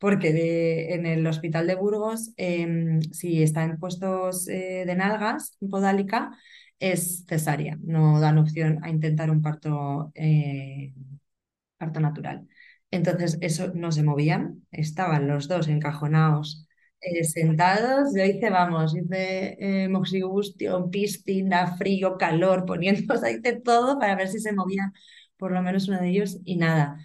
porque en el hospital de Burgos, em, si está en puestos eh, de nalgas, podálica, es cesárea, no dan opción a intentar un parto, eh, parto natural. Entonces, eso no se movían, estaban los dos encajonados, eh, sentados. Yo hice, vamos, hice moxibustión, piscina, frío, calor, poniendo, hice todo para ver si se movía por lo menos uno de ellos y nada.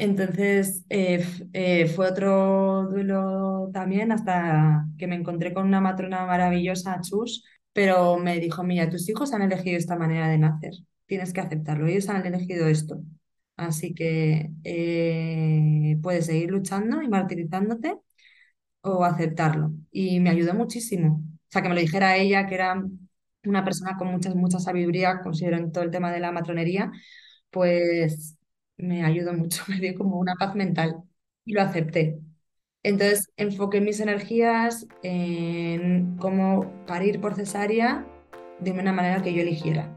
Entonces eh, eh, fue otro duelo también hasta que me encontré con una matrona maravillosa, Chus, pero me dijo, mira, tus hijos han elegido esta manera de nacer, tienes que aceptarlo, ellos han elegido esto. Así que eh, puedes seguir luchando y martirizándote o aceptarlo. Y me ayudó muchísimo. O sea, que me lo dijera ella, que era una persona con mucha, mucha sabiduría, considero en todo el tema de la matronería, pues me ayudó mucho, me dio como una paz mental y lo acepté. Entonces enfoqué mis energías en cómo parir por cesárea de una manera que yo eligiera.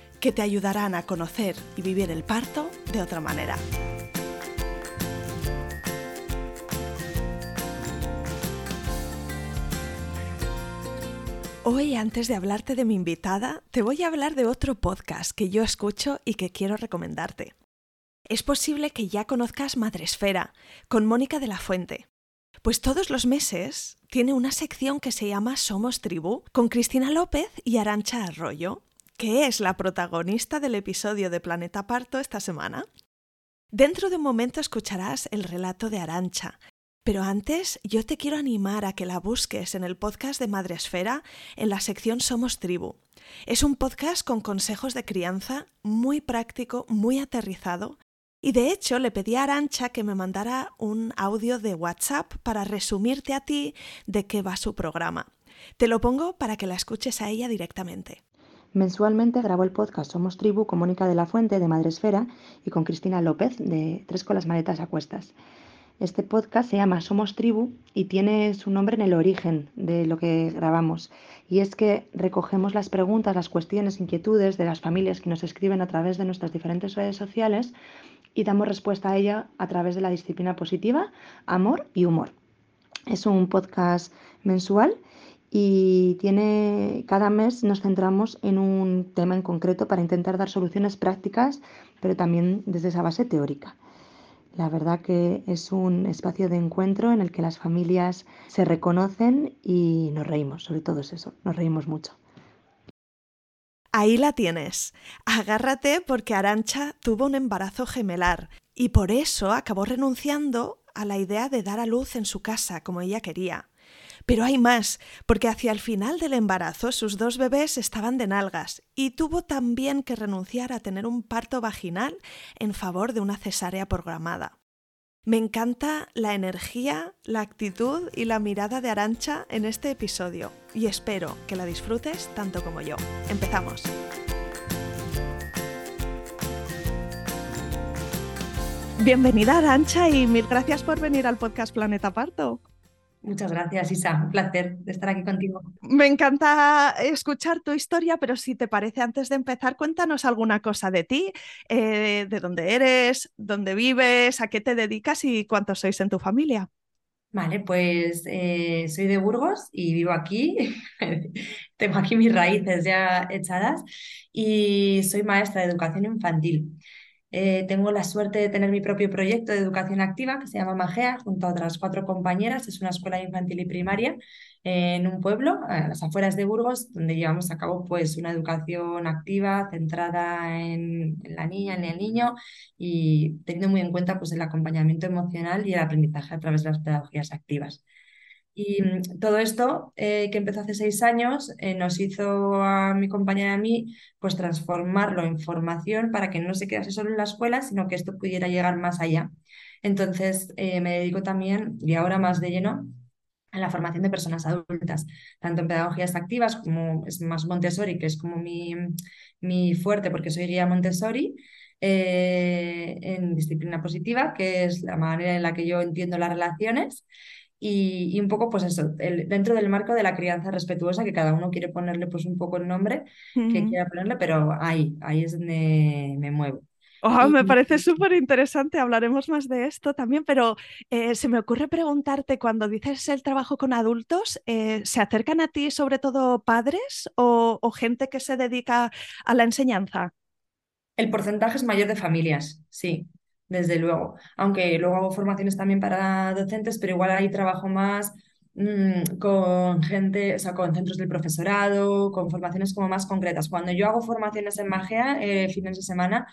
que te ayudarán a conocer y vivir el parto de otra manera. Hoy, antes de hablarte de mi invitada, te voy a hablar de otro podcast que yo escucho y que quiero recomendarte. Es posible que ya conozcas Madresfera, con Mónica de la Fuente. Pues todos los meses tiene una sección que se llama Somos Tribu, con Cristina López y Arancha Arroyo, que es la protagonista del episodio de Planeta Parto esta semana. Dentro de un momento escucharás el relato de Arancha, pero antes yo te quiero animar a que la busques en el podcast de Madresfera en la sección Somos Tribu. Es un podcast con consejos de crianza muy práctico, muy aterrizado, y de hecho le pedí a Arancha que me mandara un audio de WhatsApp para resumirte a ti de qué va su programa. Te lo pongo para que la escuches a ella directamente. Mensualmente grabo el podcast Somos Tribu con Mónica de la Fuente de Madresfera y con Cristina López de Tres con las maletas a cuestas. Este podcast se llama Somos Tribu y tiene su nombre en el origen de lo que grabamos. Y es que recogemos las preguntas, las cuestiones, inquietudes de las familias que nos escriben a través de nuestras diferentes redes sociales y damos respuesta a ella a través de la disciplina positiva, amor y humor. Es un podcast mensual y tiene cada mes nos centramos en un tema en concreto para intentar dar soluciones prácticas, pero también desde esa base teórica. La verdad que es un espacio de encuentro en el que las familias se reconocen y nos reímos, sobre todo es eso, nos reímos mucho. Ahí la tienes. Agárrate porque Arancha tuvo un embarazo gemelar y por eso acabó renunciando a la idea de dar a luz en su casa como ella quería. Pero hay más, porque hacia el final del embarazo sus dos bebés estaban de nalgas y tuvo también que renunciar a tener un parto vaginal en favor de una cesárea programada. Me encanta la energía, la actitud y la mirada de Arancha en este episodio y espero que la disfrutes tanto como yo. Empezamos. Bienvenida Arancha y mil gracias por venir al podcast Planeta Parto. Muchas gracias, Isa. Un placer estar aquí contigo. Me encanta escuchar tu historia, pero si te parece, antes de empezar, cuéntanos alguna cosa de ti, eh, de dónde eres, dónde vives, a qué te dedicas y cuántos sois en tu familia. Vale, pues eh, soy de Burgos y vivo aquí. Tengo aquí mis raíces ya echadas y soy maestra de educación infantil. Eh, tengo la suerte de tener mi propio proyecto de educación activa que se llama Magea, junto a otras cuatro compañeras. Es una escuela infantil y primaria en un pueblo, a las afueras de Burgos, donde llevamos a cabo pues, una educación activa centrada en, la niña, en el niño y teniendo muy en cuenta pues, el acompañamiento emocional y el aprendizaje a través de las pedagogías activas. Y mm, todo esto, eh, que empezó hace seis años, eh, nos hizo a mi compañera y a mí pues transformarlo en formación para que no se quedase solo en la escuela, sino que esto pudiera llegar más allá. Entonces eh, me dedico también, y ahora más de lleno, a la formación de personas adultas, tanto en pedagogías activas como es más Montessori, que es como mi, mi fuerte porque soy guía Montessori, en disciplina positiva, que es la manera en la que yo entiendo las relaciones. Y, un poco, pues eso, dentro del marco de la crianza respetuosa, que cada uno quiere ponerle pues un poco el nombre que quiera ponerle, pero ahí, ahí es donde me muevo. Oh, me parece súper interesante, hablaremos más de esto también, pero eh, se me ocurre preguntarte, cuando dices el trabajo con adultos, eh, ¿se acercan a ti sobre todo padres o, o gente que se dedica a la enseñanza? El porcentaje es mayor de familias, sí desde luego. Aunque luego hago formaciones también para docentes, pero igual ahí trabajo más mm, con gente, o sea, con centros del profesorado, con formaciones como más concretas. Cuando yo hago formaciones en magia, eh, fines de semana,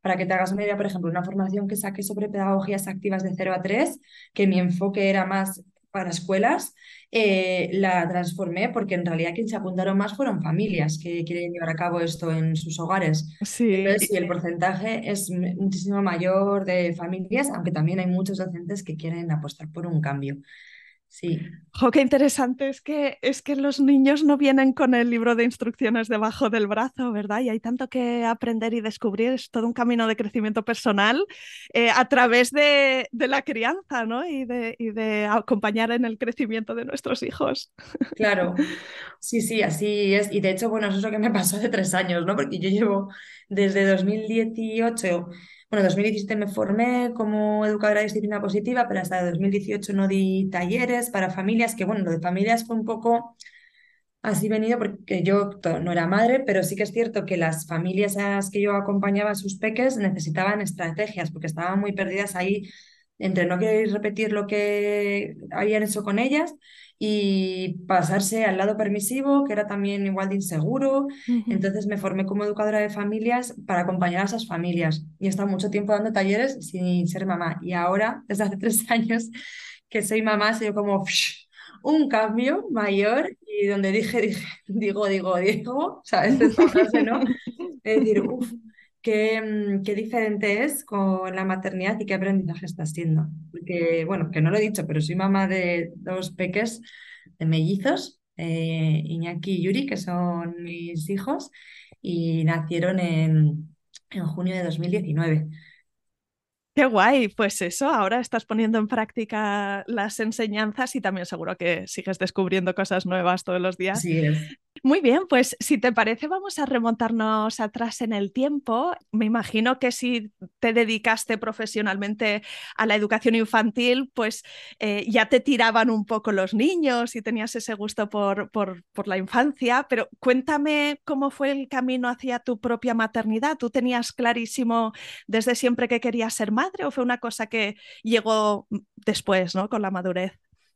para que te hagas una idea, por ejemplo, una formación que saqué sobre pedagogías activas de 0 a 3, que mi enfoque era más para escuelas, eh, la transformé porque en realidad quien se apuntaron más fueron familias que quieren llevar a cabo esto en sus hogares. Sí. Entonces, el porcentaje es muchísimo mayor de familias, aunque también hay muchos docentes que quieren apostar por un cambio. Sí. Jo, qué interesante es que, es que los niños no vienen con el libro de instrucciones debajo del brazo, ¿verdad? Y hay tanto que aprender y descubrir, es todo un camino de crecimiento personal eh, a través de, de, la crianza, ¿no? Y de, y de acompañar en el crecimiento de nuestros hijos. Claro, sí, sí, así es. Y de hecho, bueno, eso es lo que me pasó hace tres años, ¿no? Porque yo llevo desde 2018 bueno, en 2017 me formé como educadora de disciplina positiva, pero hasta 2018 no di talleres para familias, que bueno, lo de familias fue un poco así venido porque yo no era madre, pero sí que es cierto que las familias a las que yo acompañaba a sus peques necesitaban estrategias porque estaban muy perdidas ahí entre no querer repetir lo que habían hecho con ellas y pasarse al lado permisivo, que era también igual de inseguro. Entonces me formé como educadora de familias para acompañar a esas familias y he estado mucho tiempo dando talleres sin ser mamá. Y ahora, desde hace tres años que soy mamá, sido como un cambio mayor y donde dije, dije, digo, digo, digo, ¿sabes? Esta frase, ¿no? Es decir, uff, qué, mm, qué diferente es con la maternidad y qué aprendizaje está siendo. Porque, bueno, que no lo he dicho, pero soy mamá de dos peques de mellizos, eh, Iñaki y Yuri, que son mis hijos, y nacieron en, en junio de 2019. Qué guay, pues eso, ahora estás poniendo en práctica las enseñanzas y también seguro que sigues descubriendo cosas nuevas todos los días. Sí es. Muy bien, pues si te parece vamos a remontarnos atrás en el tiempo. Me imagino que si te dedicaste profesionalmente a la educación infantil, pues eh, ya te tiraban un poco los niños y tenías ese gusto por, por, por, la infancia, pero cuéntame cómo fue el camino hacia tu propia maternidad. ¿Tú tenías clarísimo desde siempre que querías ser madre o fue una cosa que llegó después, ¿no? Con la madurez.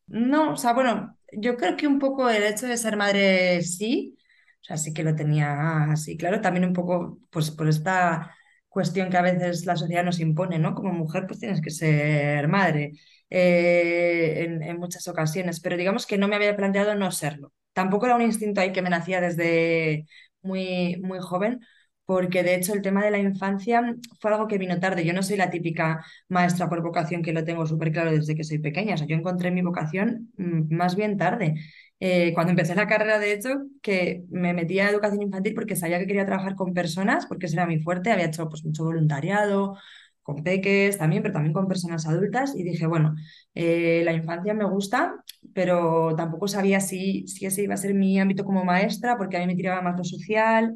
No, o sea, bueno, yo creo que un poco el hecho de ser madre sí, o sea, sí que lo tenía así, claro, también un poco, pues por esta cuestión que a veces la sociedad nos impone, ¿no? Como mujer, pues tienes que ser madre eh, en, en, muchas ocasiones, pero digamos que no me había planteado no serlo. Tampoco era un instinto ahí que me nacía desde muy, muy joven, porque de hecho el tema de la infancia fue algo que vino tarde. Yo no soy la típica maestra por vocación que lo tengo súper claro desde que soy pequeña. O sea, yo encontré mi vocación mm, más bien tarde. Eh, cuando empecé la carrera, de hecho, que me metí a educación infantil porque sabía que quería trabajar con personas, porque ese era mi fuerte. Había hecho pues, mucho voluntariado, con peques también, pero también con personas adultas. Y dije, bueno, eh, la infancia me gusta, pero tampoco sabía si, si ese iba a ser mi ámbito como maestra, porque a mí me tiraba más lo social.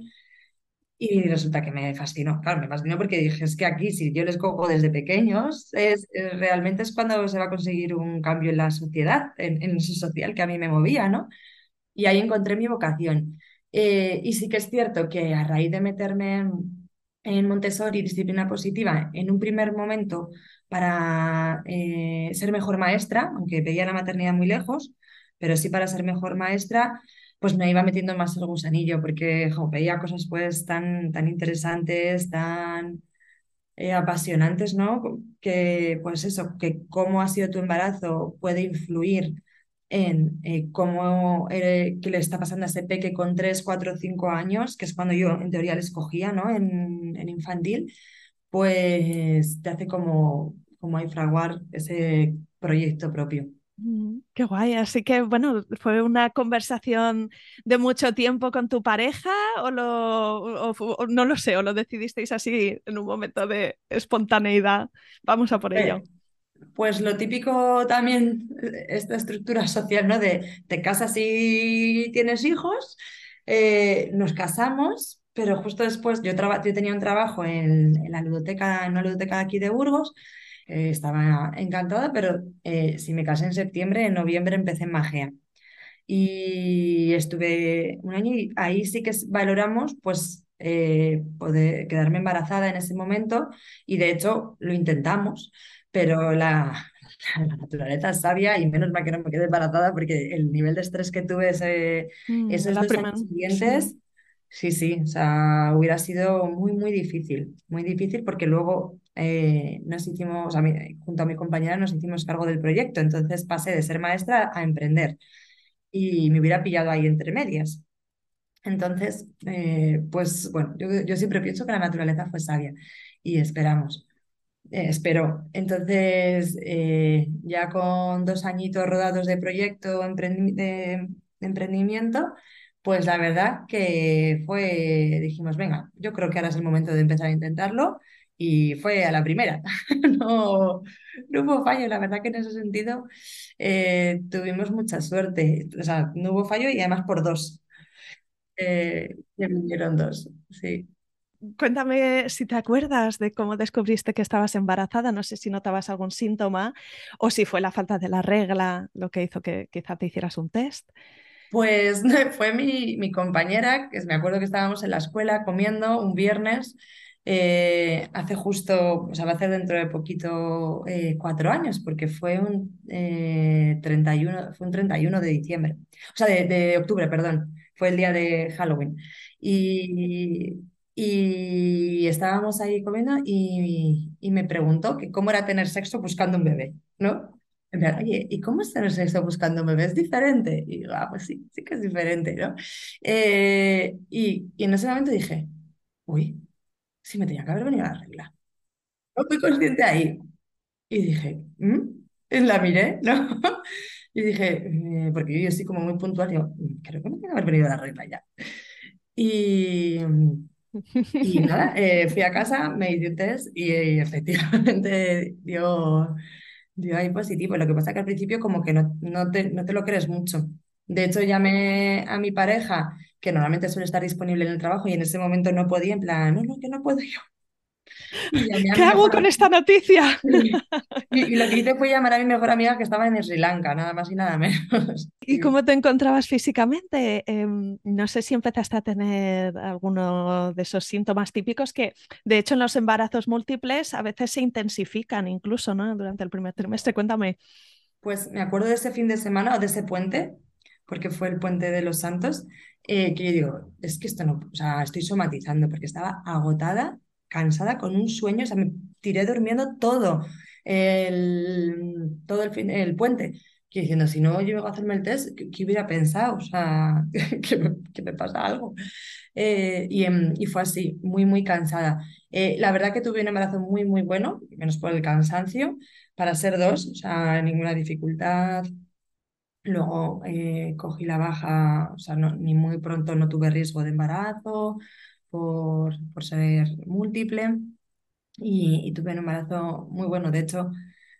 Y resulta que me fascinó, claro, me fascinó porque dije, es que aquí si yo les cojo desde pequeños, es, realmente es cuando se va a conseguir un cambio en la sociedad, en, en eso social que a mí me movía, ¿no? Y ahí encontré mi vocación. Eh, y sí que es cierto que a raíz de meterme en Montessori, disciplina positiva, en un primer momento para eh, ser mejor maestra, aunque pedía la maternidad muy lejos, pero sí para ser mejor maestra, pues me iba metiendo más el gusanillo, porque veía cosas pues tan, tan interesantes, tan eh, apasionantes, ¿no? Que pues eso, que cómo ha sido tu embarazo puede influir en eh, cómo qué le está pasando a ese peque con 3, 4, 5 años, que es cuando yo en teoría le escogía, ¿no? En, infantil, pues te hace como, como ahí fraguar ese proyecto propio. Mm, qué guay, así que bueno, ¿fue una conversación de mucho tiempo con tu pareja o, lo, no lo sé, o lo decidisteis así en un momento de espontaneidad? Vamos a por ello. Eh, pues lo típico también, esta estructura social, ¿no? De te casas y tienes hijos, eh, nos casamos, pero justo después yo, yo tenía un trabajo en, la ludoteca, en una ludoteca aquí de Burgos, eh, estaba encantada, pero eh, si me casé en septiembre, en noviembre empecé en Magea. Y estuve un año y ahí sí que valoramos pues poder quedarme embarazada en ese momento y de hecho lo intentamos pero la, la naturaleza es sabia y menos mal que no me quedé embarazada porque el nivel de estrés que tuve ese, mm, esos dos años siguientes, sí. sí, o sea, hubiera sido muy, muy difícil, muy difícil porque luego eh, nos hicimos, a mí, junto a mi compañera nos hicimos cargo del proyecto, entonces pasé de ser maestra a emprender y me hubiera pillado ahí entre medias. Entonces, eh, pues bueno, yo, siempre pienso que la naturaleza fue sabia y esperamos. Eh, espero. Entonces, eh, ya con dos añitos rodados de proyecto de, emprendimiento, pues la verdad que fue, dijimos, venga, yo creo que ahora es el momento de empezar a intentarlo y fue a la primera. no, no hubo fallo, la verdad que en ese sentido eh, tuvimos mucha suerte. O sea, no hubo fallo y además por dos. Eh, vinieron dos, sí. Cuéntame si te acuerdas de cómo descubriste que estabas embarazada. No sé si notabas algún síntoma o si fue la falta de la regla lo que hizo que quizá te hicieras un test. Pues fue mi, mi compañera, que me acuerdo que estábamos en la escuela comiendo un viernes, eh, hace justo, o sea, va a ser dentro de poquito eh, cuatro años, porque fue un, 31, eh, fue un 31 de diciembre, o sea, de, octubre, perdón, fue el día de Halloween. Y, y estábamos ahí comiendo y, me preguntó que cómo era tener sexo buscando un bebé, ¿no? Oye, ¿y cómo es tener sexo buscando un bebé? ¿Es diferente? Y digo, ah, pues sí, sí que es diferente, ¿no? Eh, y, en ese momento dije, uy, sí me tenía que haber venido a la regla. No fui consciente ahí. Y dije, ¿Mm? Y la miré, ¿no? Y dije, eh, porque yo soy como muy puntual, digo, mm, creo que me tenía que haber venido a la regla ya. Y, y nada, eh, fui a casa, me hice un test y, efectivamente dio, dio ahí positivo. Lo que pasa es que al principio como que no, no, te, no te lo crees mucho. De hecho, llamé a mi pareja, que normalmente suele estar disponible en el trabajo, y en ese momento no podía, en plan, no, no, que no puedo yo. ¿Qué hago con esta noticia? Y, lo que hice fue llamar a mi mejor amiga que estaba en Sri Lanka, nada más y nada menos. ¿Y cómo te encontrabas físicamente? Em, no sé si empezaste a tener alguno de esos síntomas típicos que, de hecho, en los embarazos múltiples a veces se intensifican incluso, ¿no? Durante el primer trimestre. Cuéntame. Pues me acuerdo de ese fin de semana o de ese puente, porque fue el puente de los santos, eh, que yo digo, es que esto no, o sea, estoy somatizando porque estaba agotada cansada con un sueño, o sea, me tiré durmiendo todo el, todo el, fin, el puente. Que diciendo, si no llego a hacerme el test, ¿qué, hubiera pensado? O sea, que, me, pasa algo. Eh, y, em, y, fue así, muy, muy cansada. Eh, la verdad que tuve un embarazo muy, muy bueno, menos por el cansancio, para ser dos, o sea, ninguna dificultad. Luego eh, cogí la baja, o sea, ni muy pronto no tuve riesgo de embarazo, por, por ser múltiple y, tuve un embarazo muy bueno. De hecho,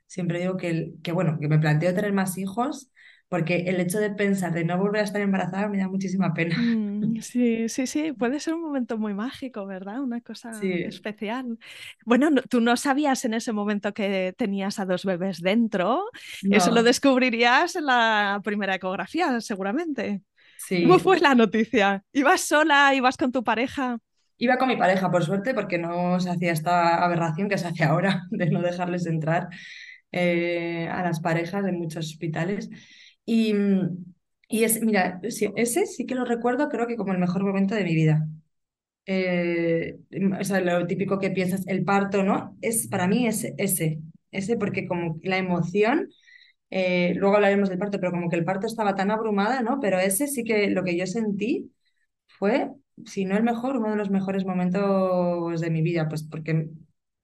siempre digo que, que, bueno, que me planteo tener más hijos porque el hecho de pensar de no volver a estar embarazada me da muchísima pena. Mm, sí, sí, sí, puede ser un momento muy mágico, ¿verdad? Una cosa especial. Bueno, tú no sabías en ese momento que tenías a dos bebés dentro, eso lo descubrirías en la primera ecografía, seguramente. ¿Cómo fue la noticia? ¿Ibas sola? ¿Ibas con tu pareja? Iba con mi pareja, por suerte, porque no se hacía esta aberración que se hace ahora de no dejarles entrar eh, a las parejas en muchos hospitales. Y, y es, mira, ese sí que lo recuerdo, creo que como el mejor momento de mi vida. Eh, o sea, lo típico que piensas, el parto, ¿no? Es, para mí es ese, ese porque como la emoción, eh, luego hablaremos del parto, pero como que el parto estaba tan abrumada, ¿no? Pero ese sí que lo que yo sentí fue, si no el mejor, uno de los mejores momentos de mi vida, pues porque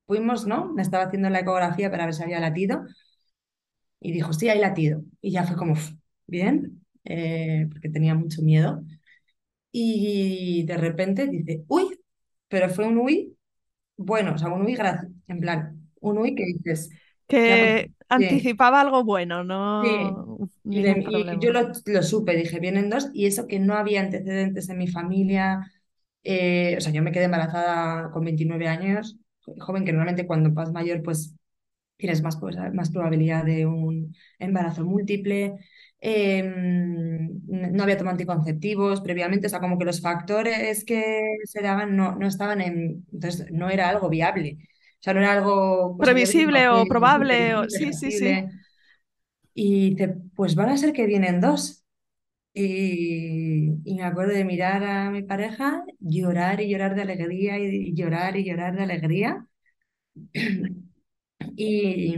fuimos, ¿no? Me estaba haciendo la ecografía para ver si había latido y dijo, sí, hay latido. Y ya fue como, bien, eh, porque tenía mucho miedo. Y de repente dice, uy, pero fue un uy bueno, o sea, un uy en plan, un uy que dices... Que anticipaba algo bueno, ¿no? Sí. Y, yo lo, lo, supe, dije, vienen dos, y eso que no había antecedentes en mi familia, eh, o sea, yo me quedé embarazada con 29 años, joven que normalmente cuando vas mayor, pues tienes más, más probabilidad de un embarazo múltiple. Em, no había tomado anticonceptivos previamente, o sea, como que los factores que se daban no, no estaban en, entonces no era algo viable, o sea, no era algo pues, previsible o probable, o... sí, sí, sí. Y dice, pues van a ser que vienen dos. Y, y, me acuerdo de mirar a mi pareja, llorar y llorar de alegría y llorar y llorar de alegría. y,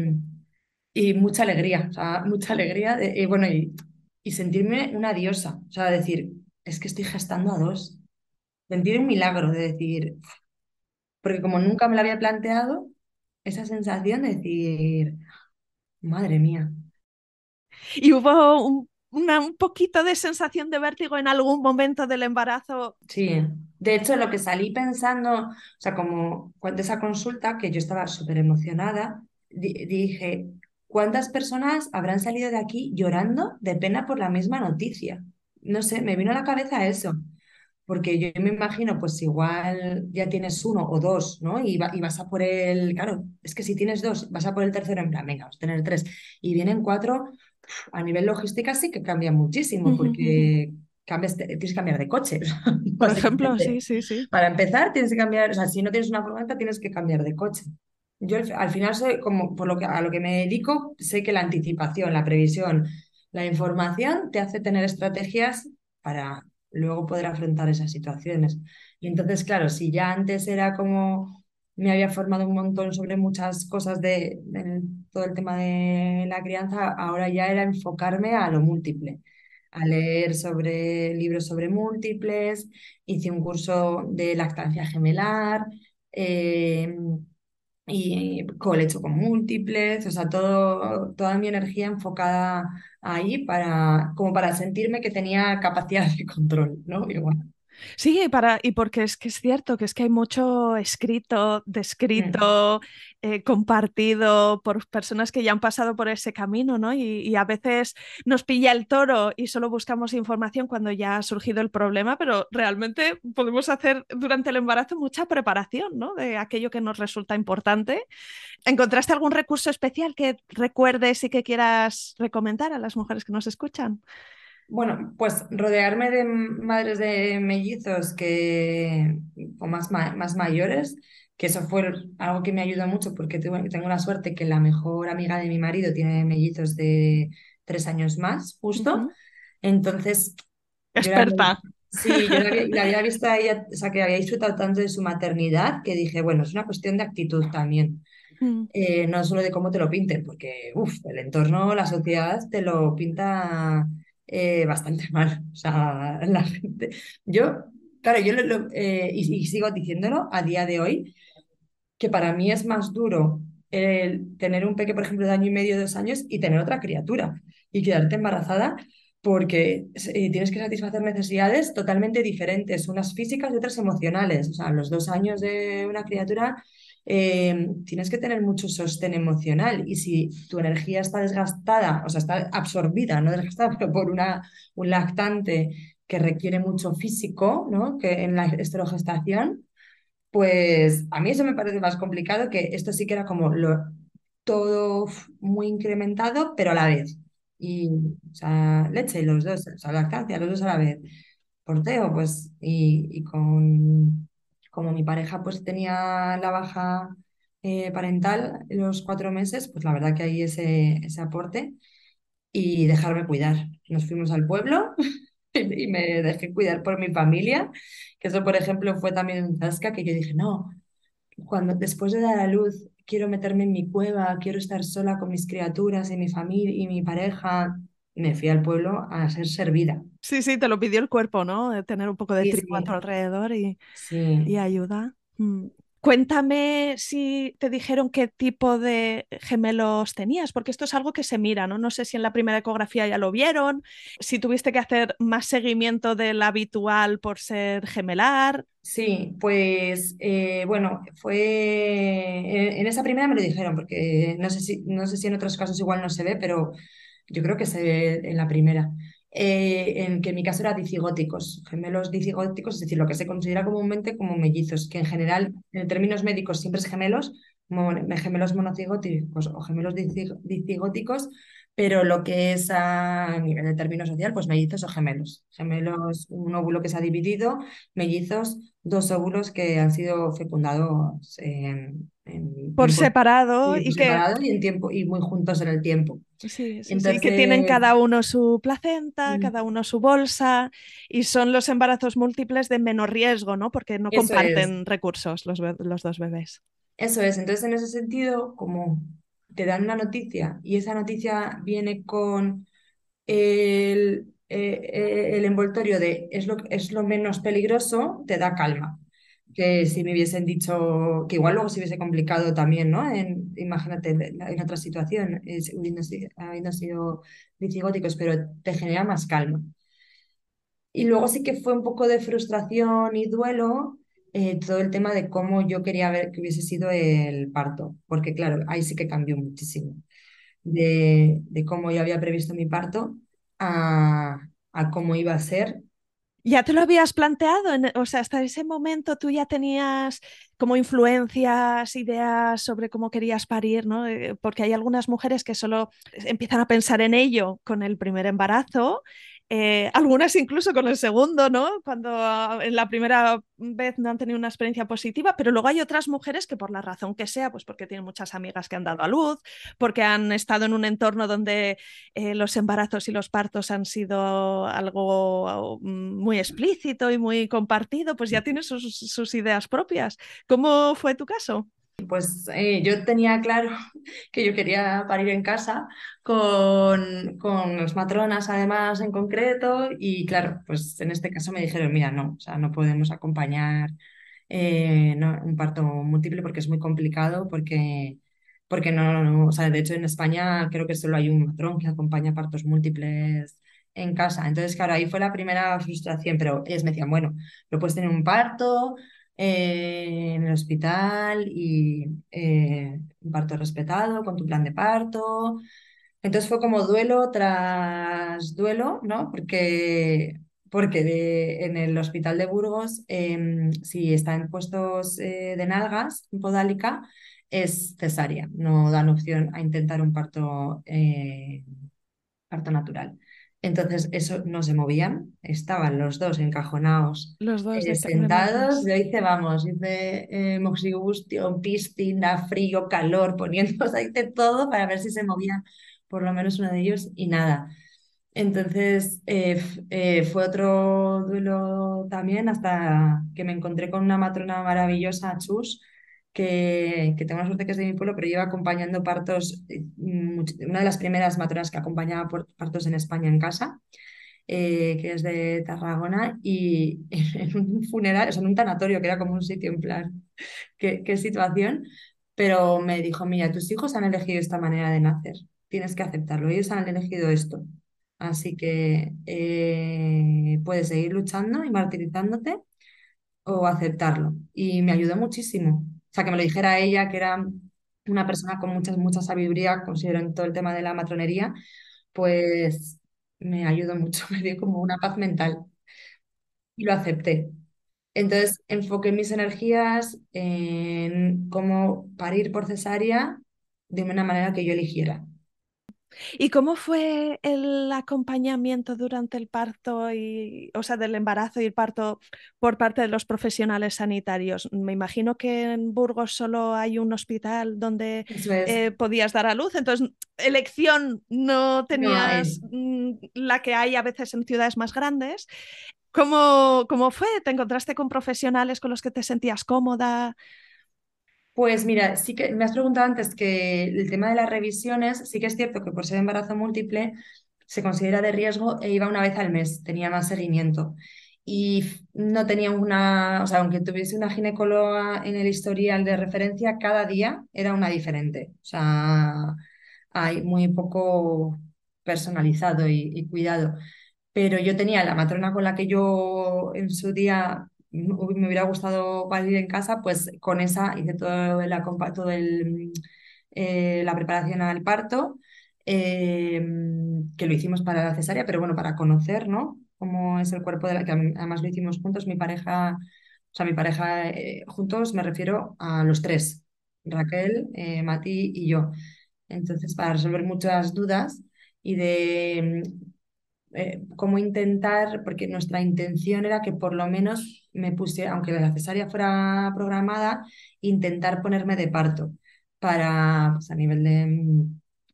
y mucha alegría, o sea, mucha alegría, y bueno, y, y, sentirme una diosa, o sea, decir, es que estoy gestando a dos, sentir un milagro de decir, porque como nunca me lo había planteado, esa sensación de decir, madre mía. Y hubo un, un poquito de sensación de vértigo en algún momento del embarazo. Sí, de hecho lo que salí pensando, o sea, como cuando esa consulta, que yo estaba súper emocionada, dije, ¿cuántas personas habrán salido de aquí llorando de pena por la misma noticia? No sé, me vino a la cabeza eso, porque yo me imagino, pues igual ya tienes uno o dos, ¿no? Y, y vas a por el, claro, es que si tienes dos, vas a por el tercero en plan, venga, vamos a tener tres, y vienen cuatro, a nivel logística sí que cambia muchísimo, porque cambias, tienes que cambiar de coche. Por ejemplo, sí, sí, sí. Para empezar, tienes que cambiar, o sea, si no tienes una furgoneta, tienes que cambiar de coche. Yo al final soy como por lo que a lo que me dedico, sé que la anticipación, la previsión, la información te hace tener estrategias para luego poder afrontar esas situaciones. Y entonces, claro, si ya antes era como me había formado un montón sobre muchas cosas de, todo el tema de la crianza, ahora ya era enfocarme a lo múltiple, a leer sobre libros sobre múltiples, hice un curso de lactancia gemelar. Eh, y colecho con múltiples, o sea, todo, toda mi energía enfocada ahí para, como para sentirme que tenía capacidad de control, ¿no? Igual. Sí, para, y porque es que es cierto que es que hay mucho escrito, descrito, eh, compartido por personas que ya han pasado por ese camino, ¿no? Y, a veces nos pilla el toro y solo buscamos información cuando ya ha surgido el problema, pero realmente podemos hacer durante el embarazo mucha preparación, ¿no? De aquello que nos resulta importante. ¿Encontraste algún recurso especial que recuerdes y que quieras recomendar a las mujeres que nos escuchan? Bueno, pues rodearme de madres de mellizos que, o más, más mayores, que eso fue algo que me ayudó mucho porque tengo la suerte que la mejor amiga de mi marido tiene mellizos de tres años más, justo. Entonces... Experta. sí, yo la había, visto a ella, o sea, que había disfrutado tanto de su maternidad que dije, bueno, es una cuestión de actitud también. Mm. Eh, no solo de cómo te lo pinten, porque uf, el entorno, la sociedad te lo pinta eh, bastante mal. O sea, la gente. Yo, claro, yo lo, eh, y, sigo diciéndolo a día de hoy, que para mí es más duro el tener un peque, por ejemplo, de año y medio, dos años, y tener otra criatura y quedarte embarazada porque eh, tienes que satisfacer necesidades totalmente diferentes, unas físicas y otras emocionales. O sea, los dos años de una criatura eh, tienes que tener mucho sostén emocional y si tu energía está desgastada, o sea, está absorbida, no desgastada, pero por una, un lactante que requiere mucho físico, ¿no? Que en la esterogestación, pues a mí eso me parece más complicado que esto sí que era como lo, todo muy incrementado, pero a la vez. Y, o sea, leche, los dos, o sea, lactancia, los dos a la vez. Porteo, pues, y, y con como mi pareja pues tenía la baja eh, parental los cuatro meses, pues la verdad que hay ese, ese aporte y dejarme cuidar. Nos fuimos al pueblo y me dejé cuidar por mi familia, que eso por ejemplo fue también un tasca que yo dije, no, cuando después de dar a luz quiero meterme en mi cueva, quiero estar sola con mis criaturas y mi familia y mi pareja, me fui al pueblo a ser servida. Sí, sí, te lo pidió el cuerpo, ¿no? De tener un poco de Sí, a tu alrededor y, sí. y ayuda. Mm. Cuéntame si te dijeron qué tipo de gemelos tenías, porque esto es algo que se mira, ¿no? No sé si en la primera ecografía ya lo vieron, si tuviste que hacer más seguimiento del habitual por ser gemelar. Sí, pues eh, bueno, fue en, esa primera me lo dijeron, porque no sé si, no sé si en otros casos igual no se ve, pero yo creo que se ve en la primera. Eh, en que en mi caso era dicigóticos, gemelos dicigóticos, es decir, lo que se considera comúnmente como mellizos, que en general, en términos médicos, siempre es gemelos, como gemelos monocigóticos o gemelos dici- dicigóticos, pero lo que es a nivel de término social, pues mellizos o gemelos. Gemelos, un óvulo que se ha dividido, mellizos, dos óvulos que han sido fecundados en, en Por separado y que, separado y en tiempo y muy juntos en el tiempo. sí, sí, sí, que tienen Entonces, cada uno su placenta, mm, cada uno su bolsa y son los embarazos múltiples de menor riesgo, ¿no? Porque no eso es. comparten recursos los, dos bebés. Eso es, entonces en ese sentido, como te dan una noticia y esa noticia viene con el, eh, eh, el envoltorio de es lo, es lo menos peligroso, te da calma. Que si me hubiesen dicho, que igual luego se hubiese complicado también, ¿no? En, imagínate en otra situación, si- habiendo, habiendo sido dicigóticos, pero te genera más calma. Y luego sí que fue un poco de frustración y duelo eh, todo el tema de cómo yo quería ver que hubiese sido el parto, porque claro, ahí sí que cambió muchísimo, de, de cómo yo había previsto mi parto a, a cómo iba a ser. ¿Ya te lo habías planteado? O sea, hasta ese momento tú ya tenías como influencias, ideas sobre cómo querías parir, ¿no? Eh, Porque hay algunas mujeres que solo empiezan a pensar en ello con el primer embarazo, eh, algunas incluso con el segundo, ¿no? Cuando ah, en la primera vez no han tenido una experiencia positiva, pero luego hay otras mujeres que por la razón que sea, pues porque tienen muchas amigas que han dado a luz, porque han estado en un entorno donde eh, los embarazos y los partos han sido algo mm, muy explícito y muy compartido, pues ya tienes sus, sus ideas propias. ¿Cómo fue tu caso? Pues eh, yo tenía claro que yo quería parir en casa con, con las matronas además en concreto y claro, pues en este caso me dijeron, mira, no, o sea, no podemos acompañar eh, no, un parto múltiple porque es muy complicado, porque, porque no, no, o sea, de hecho en España creo que solo hay un matrón que acompaña partos múltiples en casa. Entonces, claro, ahí fue la primera frustración, pero ellos me decían, bueno, lo puedes tener un parto eh, en el hospital y eh, un parto respetado con tu plan de parto. Entonces fue como duelo tras duelo, ¿no? Porque, porque en el hospital de Burgos, em, si está en puestos eh, de nalgas, en podálica, es cesárea, no dan opción a intentar un parto, parto natural. Entonces, eso no se movían, estaban los dos encajonados, Los dos eh, sentados. Yo hice, vamos, hice eh, moxibustión, piscina, frío, calor, poniendo aceite, todo para ver si se movía por lo menos uno de ellos y nada. Entonces, eh, eh, fue otro duelo también hasta que me encontré con una matrona maravillosa, Chus, que, que tengo la suerte que es de mi pueblo, pero lleva acompañando partos, eh, una de las primeras matronas que acompañaba partos en España en casa, eh, que es de Tarragona, y en un funeral, o sea, en un tanatorio, que era como un sitio en plan, ¿qué, qué situación? Pero me dijo, mira, tus hijos han elegido esta manera de nacer, tienes que aceptarlo, ellos han elegido esto. Así que eh, puedes seguir luchando y martirizándote o aceptarlo. Y me ayudó muchísimo. O sea, que me lo dijera ella, que era una persona con mucha, mucha sabiduría, considero en todo el tema de la matronería, pues me ayudó mucho, me dio como una paz mental y lo acepté. Entonces enfoqué mis energías en cómo parir por cesárea de una manera que yo eligiera. ¿Y cómo fue el acompañamiento durante el parto y, o sea, del embarazo y el parto por parte de los profesionales sanitarios? Me imagino que en Burgos solo hay un hospital donde eh, podías dar a luz, entonces elección no tenías mm, la que hay a veces en ciudades más grandes. ¿Cómo, ¿Cómo fue? ¿Te encontraste con profesionales con los que te sentías cómoda? Pues mira, sí que me has preguntado antes que el tema de las revisiones, sí que es cierto que por ser embarazo múltiple se considera de riesgo e iba una vez al mes, tenía más seguimiento. Y no tenía una, o sea, aunque tuviese una ginecóloga en el historial de referencia, cada día era una diferente. O sea, hay muy poco personalizado y, y cuidado. Pero yo tenía la matrona con la que yo en su día me hubiera gustado ir en casa, pues con esa hice todo, el, todo el, eh, la preparación al parto, eh, que lo hicimos para la cesárea, pero bueno, para conocer, ¿no? Cómo es el cuerpo de la que además lo hicimos juntos, mi pareja, o sea, mi pareja eh, juntos me refiero a los tres, Raquel, Mati y yo. Entonces, para resolver muchas dudas y de eh, cómo intentar, porque nuestra intención era que por lo menos me pusiera, aunque la cesárea fuera programada, intentar ponerme de parto para, pues, a nivel de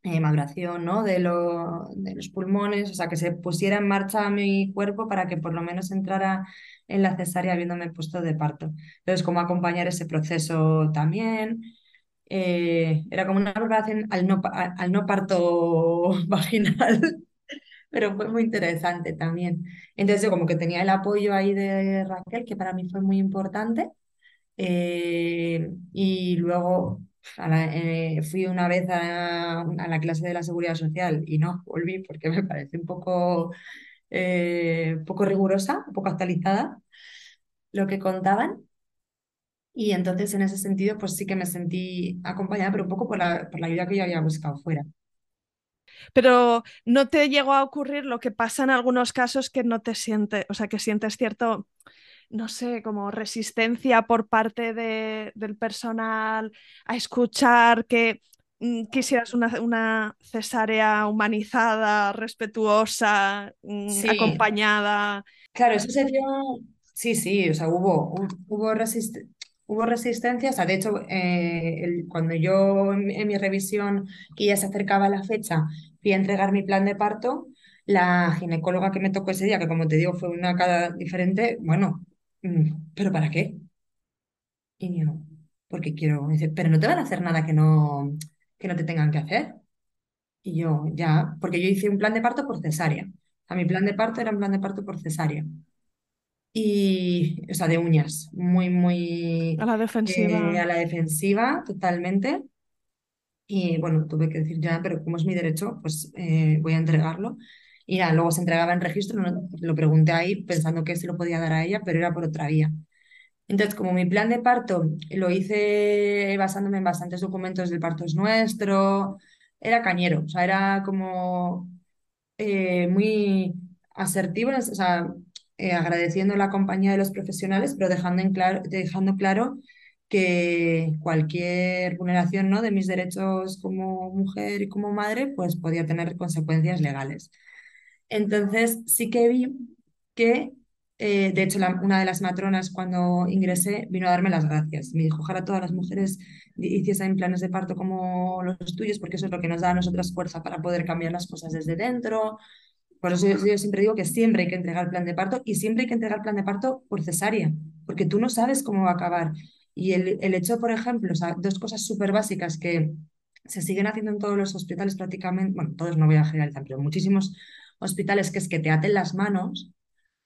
eh, maduración, ¿no? De, lo, de los pulmones, o sea, que se pusiera en marcha mi cuerpo para que por lo menos entrara en la cesárea habiéndome puesto de parto. Entonces, cómo acompañar ese proceso también. Eh, era como una preparación al no, al no parto vaginal pero fue muy interesante también. Entonces como que tenía el apoyo ahí de Raquel, que para mí fue muy importante. Eh, y luego eh, fui una vez a, la clase de la seguridad social y no volví porque me parece un poco, eh, poco rigurosa, un poco actualizada lo que contaban. Y entonces en ese sentido pues sí que me sentí acompañada, pero un poco por la, por la ayuda que yo había buscado fuera. Pero no te llegó a ocurrir lo que pasa en algunos casos que no te sientes, o sea, que sientes cierto, no sé, como resistencia por parte de, del personal a escuchar que mm, quisieras una, una, cesárea humanizada, respetuosa, mm, acompañada. Claro, eso se dio, sí, sí, o sea, hubo, hubo resistencia hubo resistencia, o sea, de hecho, eh, cuando yo en, mi revisión, que ya se acercaba la fecha, fui a entregar mi plan de parto, la ginecóloga que me tocó ese día, que como te digo fue una cada diferente, bueno, mm, ¿pero para qué? Y yo, porque quiero, dice, pero no te van a hacer nada que no, que no te tengan que hacer. Y yo, ya, porque yo hice un plan de parto por cesárea. A mi plan de parto era un plan de parto por cesárea y, o sea, de uñas, muy, muy... A la defensiva. Eh, a la defensiva, totalmente. Y bueno, tuve que decir ya, pero como es mi derecho, pues eh, voy a entregarlo. Y ya, luego se entregaba en registro, lo pregunté ahí pensando que se lo podía dar a ella, pero era por otra vía. Entonces, como mi plan de parto lo hice basándome en bastantes documentos del parto es nuestro, era cañero, o sea, era como eh, muy asertivo, o sea, eh, agradeciendo la compañía de los profesionales, pero dejando, en claro, dejando claro que cualquier vulneración ¿no? de mis derechos como mujer y como madre, pues podía tener consecuencias legales. Entonces sí que vi que, eh, de hecho, una de las matronas cuando ingresé vino a darme las gracias. Me dijo, ojalá todas las mujeres hiciesen planes de parto como los tuyos, porque eso es lo que nos da a nosotras fuerza para poder cambiar las cosas desde dentro, por eso yo, siempre digo que siempre hay que entregar plan de parto y siempre hay que entregar plan de parto por cesárea, porque tú no sabes cómo va a acabar. Y el, el hecho, por ejemplo, o sea, dos cosas súper básicas que se siguen haciendo en todos los hospitales prácticamente, bueno, todos no voy a generalizar, pero muchísimos hospitales, que es que te aten las manos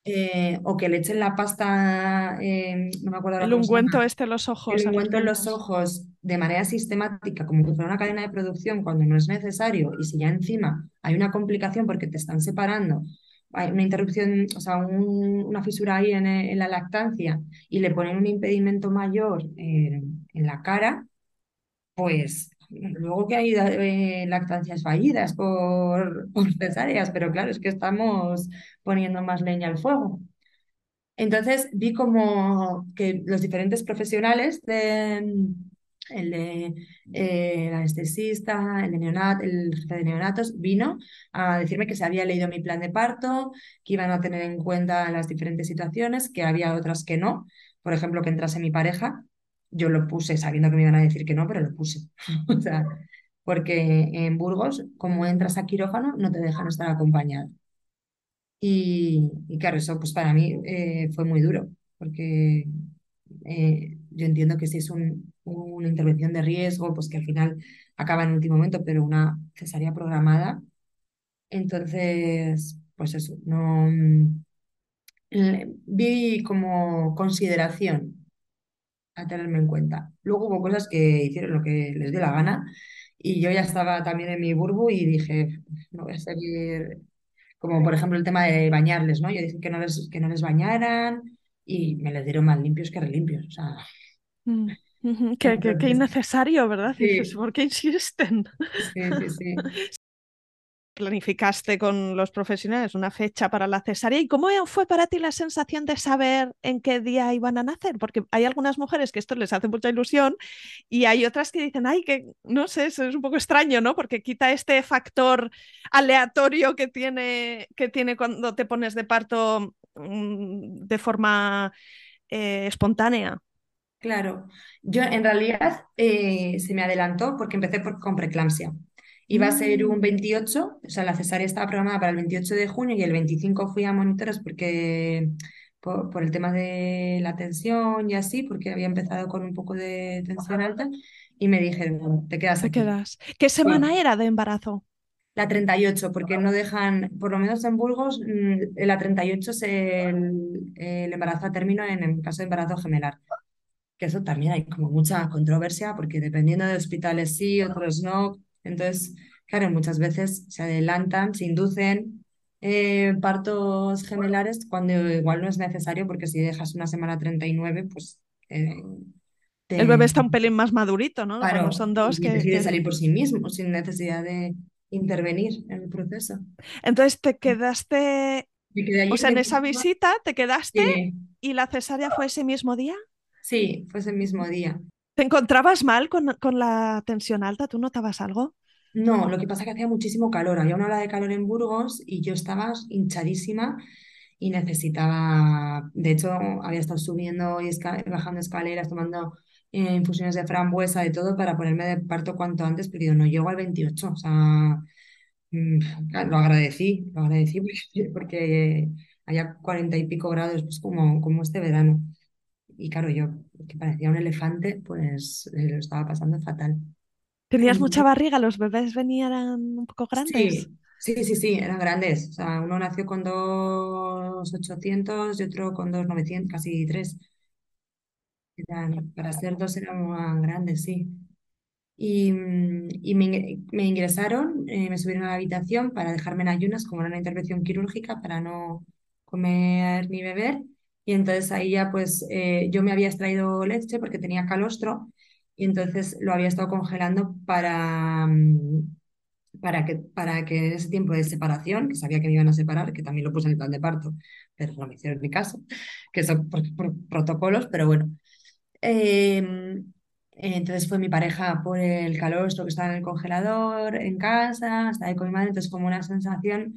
eh, o que le echen la pasta, eh, no me acuerdo. El ungüento este en los ojos. El ungüento en los ojos de manera sistemática, como que fuera una cadena de producción cuando no es necesario y si ya encima hay una complicación porque te están separando, hay una interrupción, o sea, una fisura ahí en, la lactancia y le ponen un impedimento mayor en la cara, pues luego que hay eh, lactancias fallidas por, por cesáreas, pero claro, es que estamos poniendo más leña al fuego. Entonces vi como que los diferentes profesionales de, el de eh, el anestesista, el, de neonat, el jefe de neonatos, vino a decirme que se había leído mi plan de parto, que iban a tener en cuenta las diferentes situaciones, que había otras que no. Por ejemplo, que entrase mi pareja, yo lo puse sabiendo que me iban a decir que no, pero lo puse. o sea, porque en Burgos, como entras a quirófano, no te dejan estar acompañado. Y, y claro, eso pues para mí eh, fue muy duro, porque eh, yo entiendo que si es un, una intervención de riesgo, pues que al final acaba en último momento, pero una cesárea programada, entonces, pues eso, no mm, vi como consideración a tenerme en cuenta. Luego hubo cosas que hicieron lo que les dio la gana y yo ya estaba también en mi burbu y dije, no voy a seguir, como por ejemplo el tema de bañarles, ¿no? Yo dije que no les, que no les bañaran y me les dieron más limpios que relimpios, o sea... Mm, qué, innecesario, ¿verdad? Dices, ¿por qué insisten? Sí, sí, sí. planificaste con los profesionales una fecha para la cesárea. ¿Y cómo fue para ti la sensación de saber en qué día iban a nacer? Porque hay algunas mujeres que esto les hace mucha ilusión y hay otras que dicen, ay, que no sé, eso es un poco extraño, ¿no? Porque quita este factor aleatorio que tiene, que tiene cuando te pones de parto mm, de forma eh, espontánea. Claro, yo en realidad eh, se me adelantó porque empecé por, con preeclampsia. Iba a ser un 28, mm. o sea, la cesárea estaba programada para el 28 de junio y el 25 fui a monitores porque por, el tema de la tensión y así, porque había empezado con un poco de tensión alta y me dijeron, te quedas aquí. quedas. ¿Qué semana era de embarazo? La 38, porque no dejan, por lo menos en Burgos, mm, la 38 es el, el embarazo a término en el caso de embarazo gemelar. Que eso también hay como mucha controversia, porque dependiendo de hospitales sí, otros no. Entonces, claro, muchas veces se adelantan, se inducen eh, partos gemelares cuando igual no es necesario, porque si dejas una semana 39, pues... Eh, El bebé está un pelín más madurito, ¿no? Claro, son dos y que... Decide salir por sí mismo, sin necesidad de intervenir en el proceso. Entonces te quedaste... o sea, en esa visita te quedaste y la cesárea fue ese mismo día. Sí, fue ese mismo día. ¿Te encontrabas mal con, con, la tensión alta? ¿Tú notabas algo? No, lo que pasa es que hacía muchísimo calor. Había una ola de calor en Burgos y yo estaba hinchadísima y necesitaba, de hecho, había estado subiendo y bajando escaleras, tomando eh, infusiones de frambuesa, de todo, para ponerme de parto cuanto antes, pero yo no llego al 28. O sea, mm, lo agradecí, lo agradecí porque, porque había cuarenta y pico grados, pues como, como este verano. Y claro, yo, que parecía un elefante, pues eh, lo estaba pasando fatal. ¿Tenías mucha barriga? ¿Los bebés venían un poco grandes? Sí, sí, sí, sí, eran grandes. O sea, uno nació con dos 800 y otro con dos 900, casi tres. para ser dos eran grandes, sí. Y, mm, y me, ingresaron, eh, me subieron a la habitación para dejarme en ayunas, como era una intervención quirúrgica, para no comer ni beber. Y entonces ahí ya pues eh, yo me había extraído leche porque tenía calostro y entonces lo había estado congelando para, mm, para, que, para que en ese tiempo de separación, que sabía que me iban a separar, que también lo puse en el plan de parto, pero no me hicieron mi caso, que son por, protocolos, pero bueno. Em, entonces fue mi pareja por el calostro que estaba en el congelador, en casa, estaba ahí con mi madre, entonces como una sensación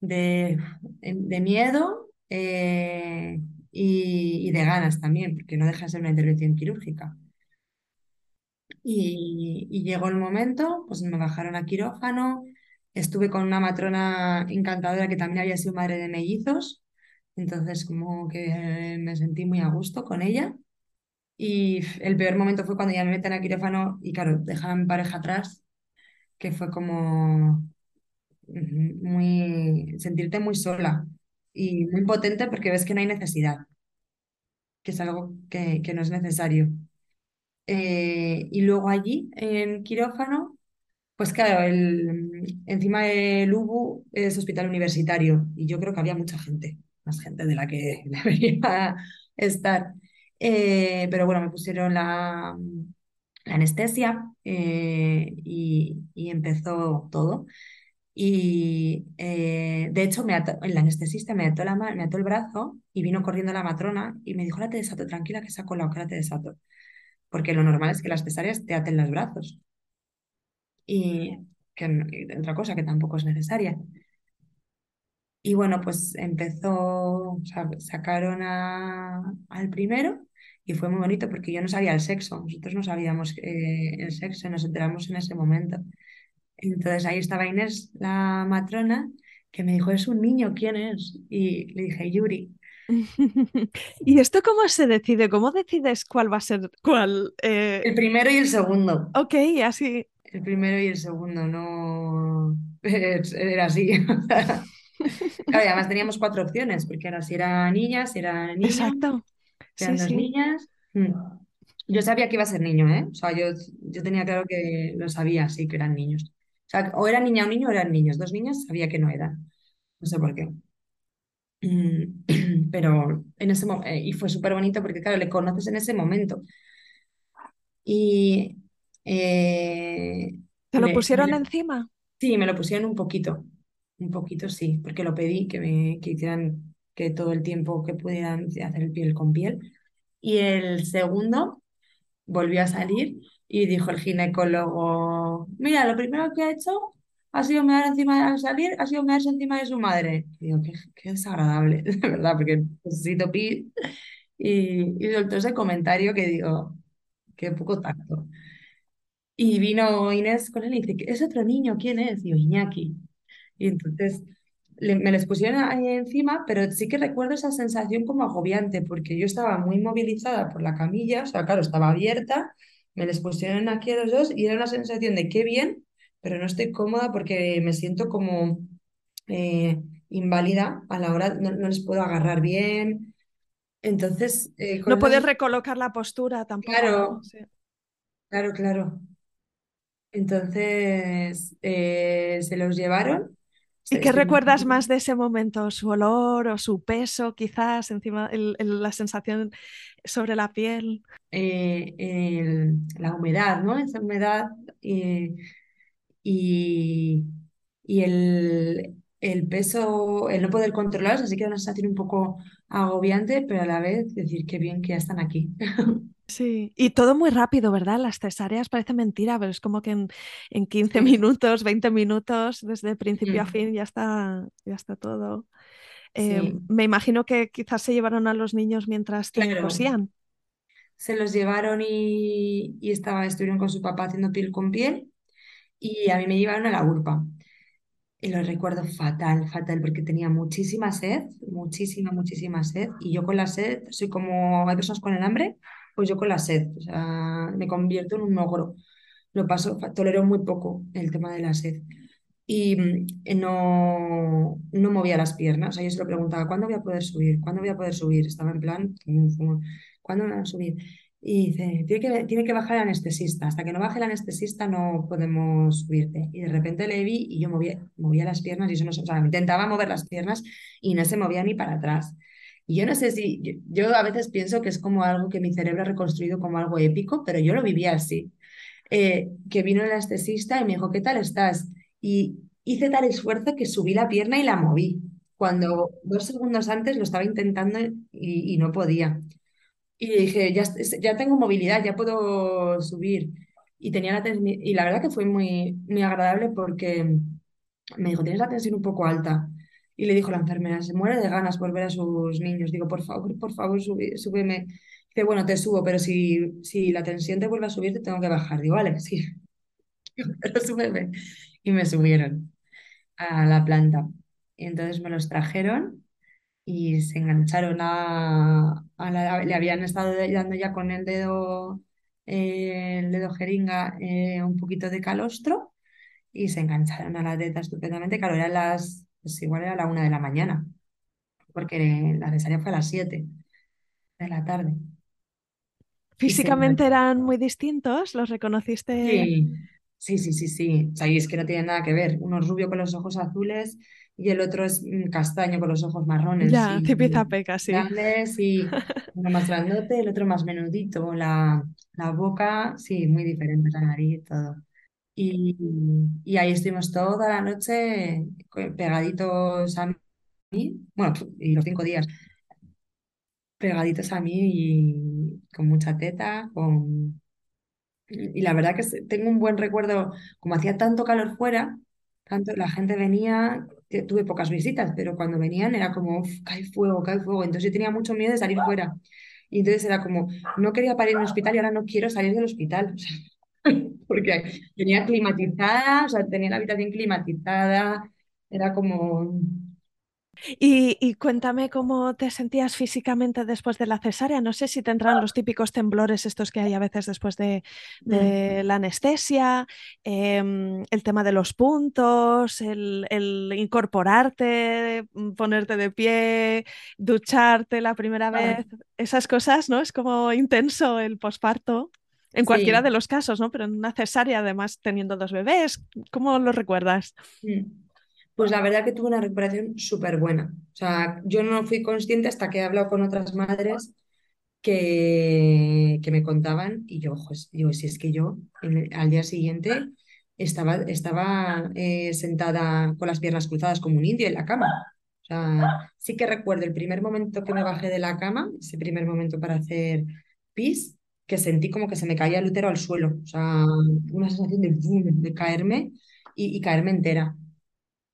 de, de miedo eh, y, de ganas también, porque no deja de ser una intervención quirúrgica. Y, llegó el momento, pues me bajaron a quirófano, estuve con una matrona encantadora que también había sido madre de mellizos, entonces como que me sentí muy a gusto con ella. Y el peor momento fue cuando ya me meten a quirófano y claro, dejaron a pareja atrás, que fue como muy sentirte muy sola y muy potente porque ves que no hay necesidad, que es algo que, que no es necesario. Eh, y luego allí, en quirófano, pues claro, el, encima del UBU es hospital universitario y yo creo que había mucha gente, más gente de la que debería estar. Eh, pero bueno, me pusieron la, la anestesia eh, y, y empezó todo. Y eh, de hecho, me el anestesista me ató, la me ató el brazo y vino corriendo la matrona y me dijo, ahora te desato, tranquila que saco la ahora te desato. porque lo normal es que las cesáreas te aten los brazos. Y que otra cosa que tampoco es necesaria. Y bueno, pues empezó, sacaron al primero y fue muy bonito porque yo no sabía el sexo, nosotros no sabíamos eh, el sexo, nos enteramos en ese momento. Entonces ahí estaba Inés, la matrona, que me dijo, es un niño, ¿quién es? Y le dije, Yuri. ¿Y esto cómo se decide? ¿Cómo decides cuál va a ser cuál? Eh, El primero y el segundo. ok, así. El primero y el segundo, no era así. Claro, y además teníamos cuatro opciones, porque era si era niña, si era niño, Exacto. si eran Sí, dos sí. niñas. Mm. Yo sabía que iba a ser niño, ¿eh? O sea, yo, yo tenía claro que lo sabía, sí, que eran niños. O sea, o era niña o niño o eran niños. Dos niñas sabía que no eran. No sé por qué. Mm, Pero en ese momento, y fue súper bonito porque, claro, le conoces en ese momento. Y eh, ¿Te lo me- pusieron me- encima? sí, me lo pusieron un poquito. Un poquito sí, porque lo pedí que me que hicieran que todo el tiempo que pudieran hacer piel con piel. Y el segundo volvió a salir y dijo el ginecólogo, mira, lo primero que ha hecho ha sido mear encima al salir, ha sido mearse encima de su madre. Y digo, qué, qué desagradable, de verdad, porque necesito pis. Y, y soltó ese comentario que digo, qué poco tacto. Y vino Inés con él y dice, es otro niño, ¿quién es? Y yo, Iñaki. Y entonces le- me les pusieron ahí encima, pero sí que recuerdo esa sensación como agobiante, porque yo estaba muy movilizada por la camilla, o sea, claro, estaba abierta, me les pusieron aquí a los dos y era una sensación de qué bien, pero no estoy cómoda porque me siento como eh, inválida a la hora, no, no les puedo agarrar bien. Entonces, eh, No puedes esas- recolocar la postura tampoco, claro, Sí. claro, claro. Entonces, eh, se los llevaron. ¿Y qué recuerdas más de ese momento? ¿Su olor o su peso, quizás, encima, el- el- la sensación sobre la piel? eh, el- la humedad, ¿no? Esa humedad eh, y, y el, el peso, el no poder controlarlos, así que una sensación un poco agobiante, pero a la vez decir qué bien que ya están aquí. Sí, y todo muy rápido, ¿verdad? Las cesáreas parece mentira, pero es como que en, en 15 Sí. minutos, 20 minutos, desde principio a Mm, fin, ya está, ya está todo. Eh, Sí, me imagino que quizás se llevaron a los niños mientras te claro. cosían. Se los llevaron y, y estaba, estuvieron con su papá haciendo piel con piel y a mí me llevaron a la urpa. Y lo recuerdo fatal, fatal, porque tenía muchísima sed, muchísima, muchísima sed. Y yo con la sed, soy como, hay personas con el hambre, pues yo con la sed, o sea, me convierto en un ogro. Lo paso, tolero muy poco el tema de la sed. Y mm, eh, no, no movía las piernas. O sea, yo se lo preguntaba, ¿cuándo voy a poder subir? ¿Cuándo voy a poder subir? Estaba en plan, "Zum, zum, ¿cuándo voy a subir? Y dice, tiene que, tiene que bajar el anestesista. Hasta que no baje el anestesista no podemos subirte. Y de repente le vi y yo movía, movía las piernas y eso no, se- o sea, intentaba mover las piernas y no se movía ni para atrás. Y yo no sé si, yo, yo a veces pienso que es como algo que mi cerebro ha reconstruido como algo épico, pero yo lo vivía así eh, que vino el anestesista y me dijo, ¿qué tal estás? Y hice tal esfuerzo que subí la pierna y la moví, cuando dos segundos antes lo estaba intentando y, y no podía. Y dije, ya, ya tengo movilidad, ya puedo subir. Y, tenía la, y la verdad que fue muy, muy agradable porque me dijo, tienes la tensión un poco alta. Y le dijo la enfermera, se muere de ganas por ver a sus niños. Digo, por favor, por favor, sube- súbeme. Dice, bueno, te subo, pero si, si la tensión te vuelve a subir, te tengo que bajar. Digo, vale, sí, pero súbeme. Y me subieron a la planta. Y entonces me los trajeron y se engancharon a, a la... Le habían estado dando ya con el dedo, eh, el dedo jeringa, eh, un poquito de calostro y se engancharon a la teta estupendamente. Claro, eran las, pues igual era la una de la mañana, porque la cesárea fue a las siete de la tarde. Físicamente eran muy distintos, ¿los reconociste? Sí, sí, sí, sí, sí. O sea, y es que no tiene nada que ver. Uno es rubio con los ojos azules y el otro es mm, castaño con los ojos marrones Ya, y tipizapeca, sí. grandes y uno más grandote, el otro más menudito. La, la boca, sí, muy diferente, la nariz, todo. Y, y ahí estuvimos toda la noche pegaditos a mí, bueno, y los cinco días. pegaditos a mí y con mucha teta, con... Y la verdad que tengo un buen recuerdo, como hacía tanto calor fuera, tanto, la gente venía, tuve pocas visitas, pero cuando venían era como, "Uf, cae fuego, cae fuego. Entonces yo tenía mucho miedo de salir fuera. Y entonces era como, no quería parir en un hospital y ahora no quiero salir del hospital. Porque tenía climatizada, o sea, tenía la habitación climatizada, era como... Y, y cuéntame cómo te sentías físicamente después de la cesárea. No sé si tendrán los típicos temblores estos que hay a veces después de, mm, la anestesia, em, el tema de los puntos, el, el incorporarte, mm, ponerte de pie, ducharte la primera ah, vez, esas cosas, ¿no? Es como intenso el posparto. En cualquiera de los casos, ¿no? Pero en una cesárea, además, teniendo dos bebés, ¿cómo lo recuerdas? mm. Pues la verdad que tuve una recuperación súper buena. O sea, yo no fui consciente hasta que he hablado con otras madres que, que me contaban y yo, ojo, digo, si es que yo al día siguiente estaba, estaba eh, sentada con las piernas cruzadas como un indio en la cama. O sea, sí que recuerdo el primer momento que me bajé de la cama, ese primer momento para hacer pis, que sentí como que se me caía el útero al suelo. O sea, una sensación de, boom, de caerme y caerme entera.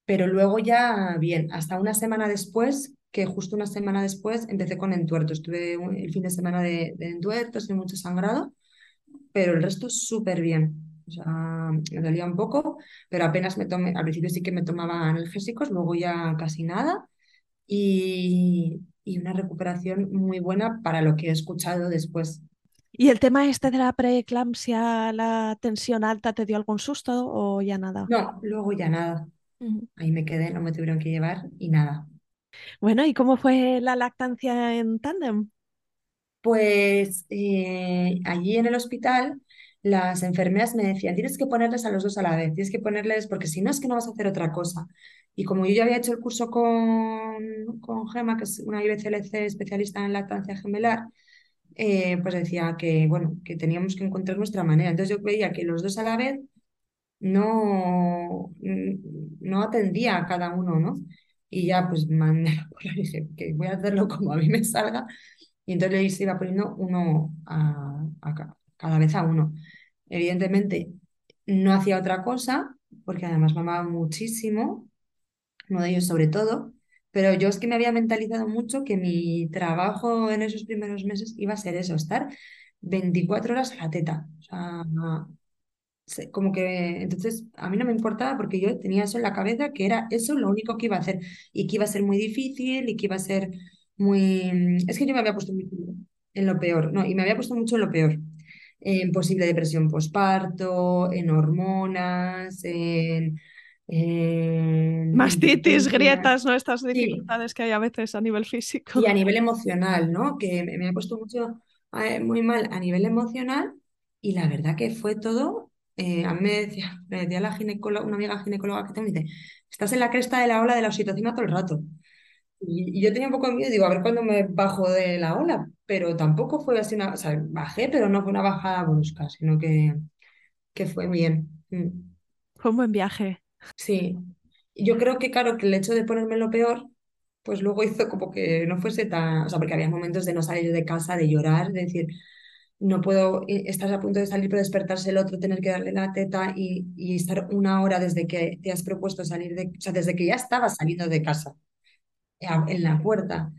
Pero luego ya, bien, hasta una semana después, que justo una semana después empecé con entuertos. Tuve un- el fin de semana de, de entuertos y mucho sangrado, pero el resto súper bien. O sea, me dolía un poco, pero apenas me tomé, al principio sí que me tomaba analgésicos, luego ya casi nada. Y, y una recuperación muy buena para lo que he escuchado después. ¿Y el tema este de la preeclampsia, la tensión alta, te dio algún susto o ya nada? No, luego ya nada. Ahí me quedé, no me tuvieron que llevar y nada. Bueno, ¿y cómo fue la lactancia en tándem? Pues eh, allí en el hospital las enfermeras me decían, tienes que ponerles a los dos a la vez, tienes que ponerles, porque si no es que no vas a hacer otra cosa. Y como yo ya había hecho el curso con, con Gema, que es una IBCLC especialista en lactancia gemelar, eh, pues decía que, bueno, que teníamos que encontrar nuestra manera. Entonces yo veía que los dos a la vez no, no atendía a cada uno, ¿no? Y ya pues mandé a dije que voy a hacerlo como a mí me salga y entonces le iba poniendo uno a, a ca- cada vez a uno. Evidentemente, no hacía otra cosa, porque además mamaba muchísimo, uno de ellos sobre todo, pero yo es que me había mentalizado mucho que mi trabajo en esos primeros meses iba a ser eso, estar 24 horas a la teta. O sea, se- como que entonces a mí no me importaba porque yo tenía eso en la cabeza, que era eso lo único que iba a hacer y que iba a ser muy difícil y que iba a ser muy... Es que yo me había puesto mucho en lo peor, no, y me había puesto mucho en lo peor, en posible depresión postparto, en hormonas, en, en Mastitis, grietas, ¿no? Estas Sí, dificultades que hay a veces a nivel y físico. a nivel emocional, ¿no? Que me, me ha puesto mucho, eh, muy mal a nivel emocional y la verdad que fue todo, eh, a mí me decía, me decía la ginecóloga, una amiga ginecóloga que tengo, me dice, estás en la cresta de la ola de la oxitocina todo el rato. Y, y yo tenía un poco de miedo, digo, a ver cuándo me bajo de la ola, pero tampoco fue así una, o sea, bajé, pero no fue una bajada brusca, sino que, que fue bien. Mm. Fue un buen viaje. Sí, yo creo que claro, que el hecho de ponerme lo peor, pues luego hizo como que no fuese tan, o sea, porque había momentos de no salir de casa, de llorar, de decir, no puedo, eh, estás a punto de salir, pero despertarse el otro, tener que darle la teta y, y estar una hora desde que te has propuesto salir de, o sea, desde que ya estabas saliendo de casa, eh, en la puerta,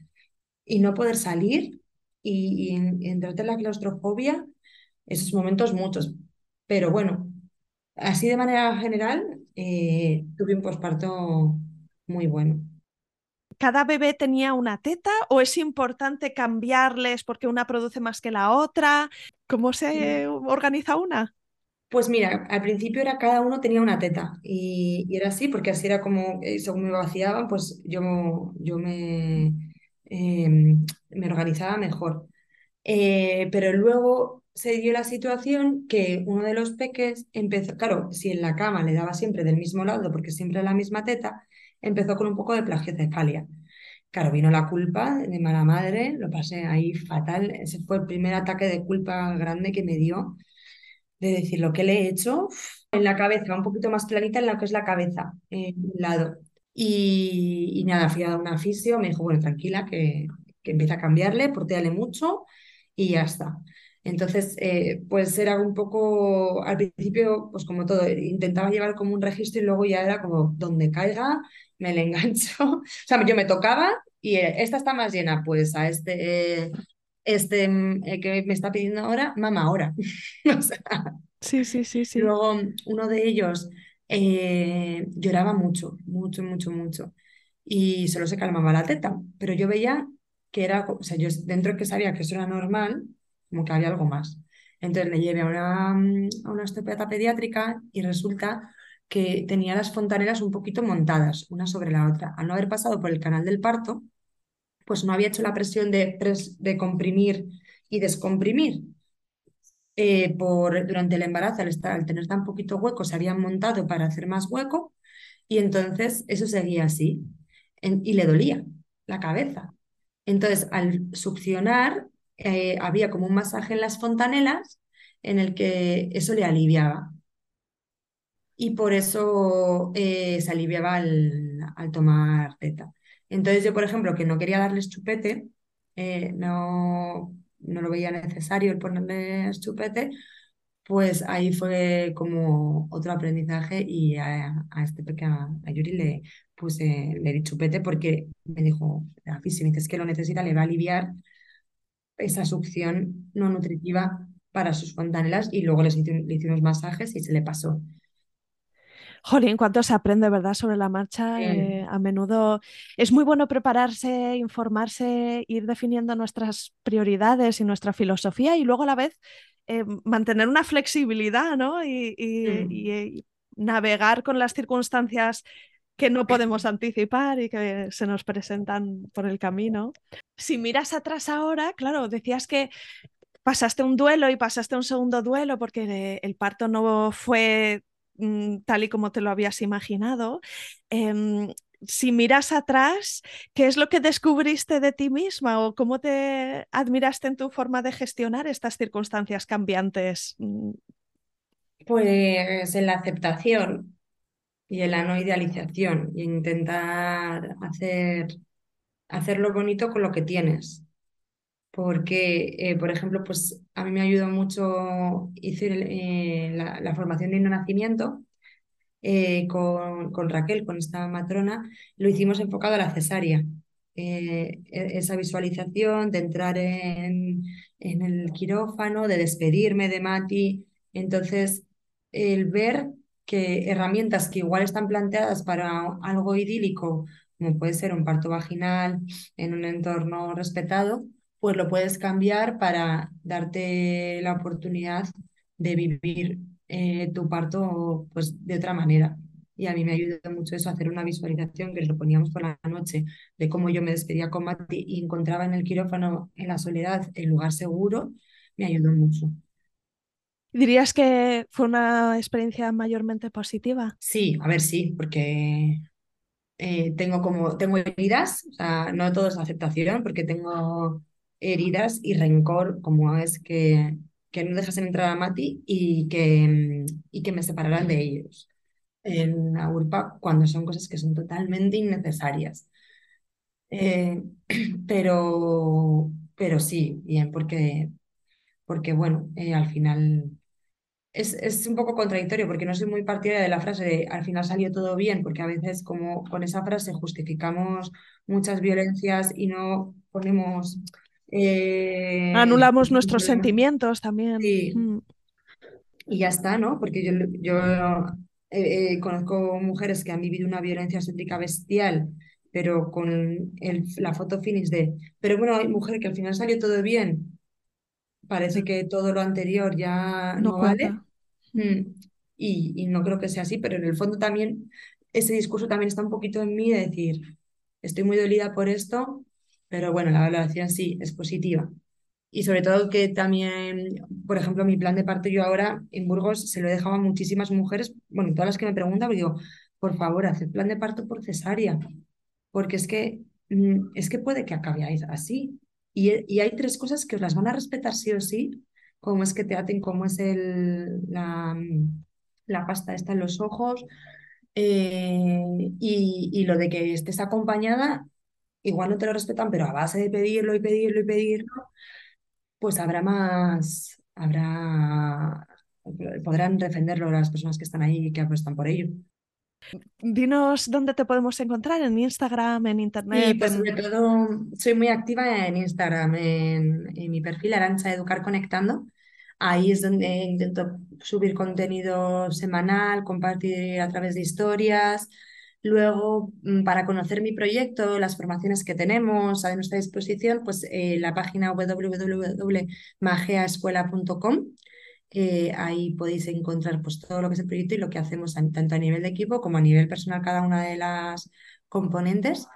y no poder salir y entrarte en la claustrofobia, esos momentos muchos. Pero bueno. Así de manera general, eh, tuve un posparto muy bueno. ¿Cada bebé tenía una teta o es importante cambiarles porque una produce más que la otra? ¿Cómo se organiza una? Pues mira, al principio era cada uno tenía una teta y, y era así porque así era como, eh, según me vaciaban, pues yo, yo me, eh, me organizaba mejor. Eh, pero luego se dio la situación que uno de los peques empezó, claro, si en la cama le daba siempre del mismo lado porque siempre la misma teta, empezó con un poco de plagiocefalia. Claro, vino la culpa de mala madre, lo pasé ahí fatal. Ese fue el primer ataque de culpa grande que me dio, de decir lo que le he hecho en la cabeza, un poquito más planita en lo que es la cabeza, en un lado. Y, nada, fui a una fisio, me dijo, bueno, tranquila, que, que empieza a cambiarle, portéale mucho y ya está. Entonces, eh, pues era un poco, al principio, pues como todo, intentaba llevar como un registro y luego ya era como donde caiga, me le engancho. O sea, yo me tocaba y eh, esta está más llena, pues a este, este mm, que me está pidiendo ahora, mamá, ahora. o sea, sí, sí, sí, sí. Luego uno de ellos eh, lloraba mucho, mucho, mucho, mucho. Y solo se calmaba la teta. Pero yo veía que era, o sea, yo dentro que sabía que eso era normal, como que había algo más. Entonces le llevé a una, a una osteopata pediátrica y resulta que tenía las fontanelas un poquito montadas, una sobre la otra. Al no haber pasado por el canal del parto, pues no había hecho la presión de, de comprimir y descomprimir. Eh, por, durante el embarazo, al, estar, al tener tan poquito hueco, se habían montado para hacer más hueco y entonces eso seguía así y le dolía la cabeza. Entonces, al succionar, eh, había como un masaje en las fontanelas en el que eso le aliviaba. Y por eso eh, se aliviaba al, tomar teta. Entonces yo, por ejemplo, que no quería darles chupete, no, no lo veía necesario el ponerle chupete, pues ahí fue como otro aprendizaje y a, este pequeño, a Yuri le puse, le di chupete porque me dijo, si me dices que lo necesita, le va a aliviar esa succión no nutritiva para sus fontanelas y luego les hice, le hice unos masajes y se le pasó. Jolín, cuánto se aprende, ¿verdad? Sobre la marcha. Eh, a menudo es muy bueno prepararse, informarse, ir definiendo nuestras prioridades y nuestra filosofía y luego a la vez eh, mantener una flexibilidad, ¿no? Y, y, navegar con las circunstancias que no podemos anticipar y que se nos presentan por el camino. Si miras atrás ahora, claro, decías que pasaste un duelo y pasaste un segundo duelo porque el parto no fue Mm, tal y como te lo habías imaginado. Em, si miras atrás, ¿qué es lo que descubriste de ti misma o cómo te admiraste en tu forma de gestionar estas circunstancias cambiantes? Pues en la aceptación y en la no idealización y intentar hacer, hacer lo bonito con lo que tienes. Porque, eh, por ejemplo, pues a mí me ayudó mucho, hice eh, la, formación de nacimiento eh, con, con, Raquel, con esta matrona, lo hicimos enfocado a la cesárea. E, esa visualización de entrar en, en el quirófano, de despedirme de Mati. Entonces, el ver que herramientas que igual están planteadas para algo idílico, como puede ser un parto vaginal en un entorno respetado, pues lo puedes cambiar para darte la oportunidad de vivir eh, tu parto pues, de otra manera. Y a mí me ayudó mucho eso, hacer una visualización que lo poníamos por la noche de cómo yo me despedía con Mati y encontraba en el quirófano, en la soledad, el lugar seguro, me ayudó mucho. ¿Dirías que fue una experiencia mayormente positiva? Sí, a ver, sí, porque eh, tengo como, tengo heridas, o sea, no todo es aceptación, porque tengo heridas y rencor, como es que, que no dejasen entrar a Mati y que, y que me separaran de ellos en la URPA cuando son cosas que son totalmente innecesarias. Eh, pero, pero sí, bien, porque, porque bueno, eh, al final es, es, un poco contradictorio porque no soy muy partidaria de la frase de al final salió todo bien, porque a veces como con esa frase justificamos muchas violencias y no ponemos eh, Anulamos nuestros sentimientos también. Mm. Y ya está, ¿no? Porque yo, yo eh, eh, conozco mujeres que han vivido una violencia obstétrica bestial, pero con el, la foto finish de, pero bueno, hay mujer que al final salió todo bien. Parece que todo lo anterior ya no, vale. Mm. Y, y no creo que sea así, pero en el fondo también ese discurso también está un poquito en mí de decir, estoy muy dolida por esto, pero bueno, la valoración sí es positiva. Y sobre todo que también, por ejemplo, mi plan de parto yo ahora en Burgos se lo he dejado a muchísimas mujeres, bueno, todas las que me preguntan, digo, por favor, haced plan de parto por cesárea, porque es que, mm, es que puede que acabéis así. Y, y, hay tres cosas que os las van a respetar sí o sí, como es que te aten, como es el, la, la pasta esta en los ojos, eh, y, y, lo de que estés acompañada igual no te lo respetan, pero a base de pedirlo y pedirlo y pedirlo, pues habrá más, habrá, podrán defenderlo las personas que están ahí y que apuestan por ello. Dinos dónde te podemos encontrar, en Instagram, en Internet. Sí, pues en- sobre todo soy muy activa en Instagram, en, en mi perfil Arancha Educar Conectando. Ahí es donde intento subir contenido semanal, compartir a través de historias. Luego, mm, para conocer mi proyecto, las formaciones que tenemos a nuestra disposición, pues eh, la página www.magiaescuela.com. Eh, ahí podéis encontrar pues, todo lo que es el proyecto y lo que hacemos tanto a nivel de equipo como a nivel personal, cada una de las componentes.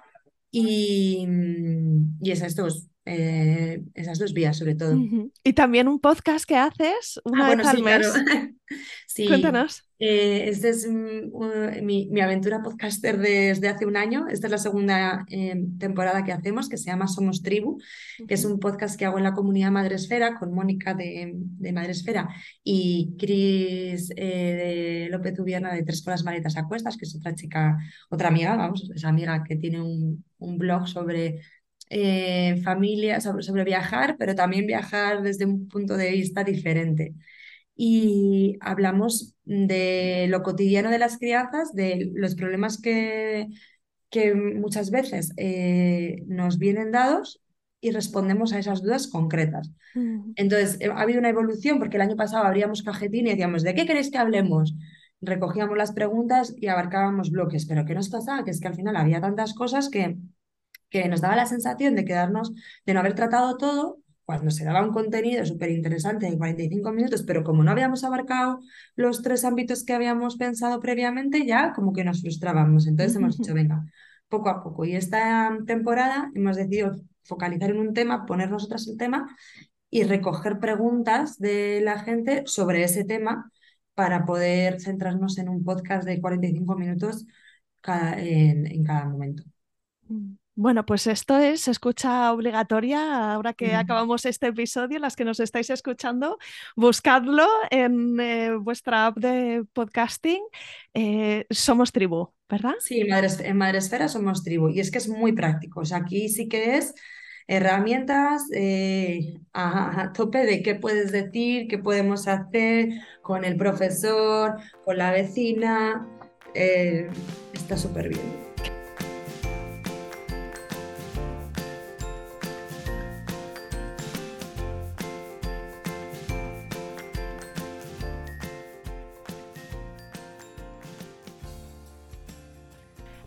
Y, mm, y esas dos, eh, esas dos vías, sobre todo. Y también un podcast que haces una Ah, vez bueno, al sí, mes. claro. Sí, Cuéntanos. Eh, este es mi, mi aventura podcaster desde hace un año. Esta es la segunda eh, temporada que hacemos, que se llama Somos Tribu, que es un podcast que hago en la comunidad Madresfera con Mónica de, de Madresfera y Cris eh, de López Ubierna de Tres con las maletas a cuestas, que es otra chica, otra amiga, vamos, esa amiga que tiene un, un blog sobre eh, familia, sobre, sobre viajar, pero también viajar desde un punto de vista diferente y hablamos de lo cotidiano de las crianzas, de los problemas que, que muchas veces eh, nos vienen dados y respondemos a esas dudas concretas. Entonces, eh, ha habido una evolución porque el año pasado abríamos cajetín y decíamos, ¿de qué queréis que hablemos? Recogíamos las preguntas y abarcábamos bloques, pero ¿qué nos pasaba? Que es que al final había tantas cosas que, que nos daba la sensación de quedarnos, de no haber tratado todo, cuando se daba un contenido súper interesante de 45 minutos, pero como no habíamos abarcado los tres ámbitos que habíamos pensado previamente, ya como que nos frustrábamos. Entonces hemos dicho, venga, poco a poco. Y esta temporada hemos decidido focalizar en un tema, poner nosotras el tema y recoger preguntas de la gente sobre ese tema para poder centrarnos en un podcast de 45 minutos cada- en, en cada momento. Bueno, pues esto es escucha obligatoria. Ahora que Mm. acabamos este episodio, las que nos estáis escuchando, buscadlo en eh, vuestra app de podcasting. Eh, Somos Tribu, ¿verdad? Sí, Madres- en Madresfera somos tribu y es que es muy práctico. O sea, aquí sí que es herramientas eh, a, a tope de qué puedes decir, qué podemos hacer con el profesor, con la vecina. está súper bien.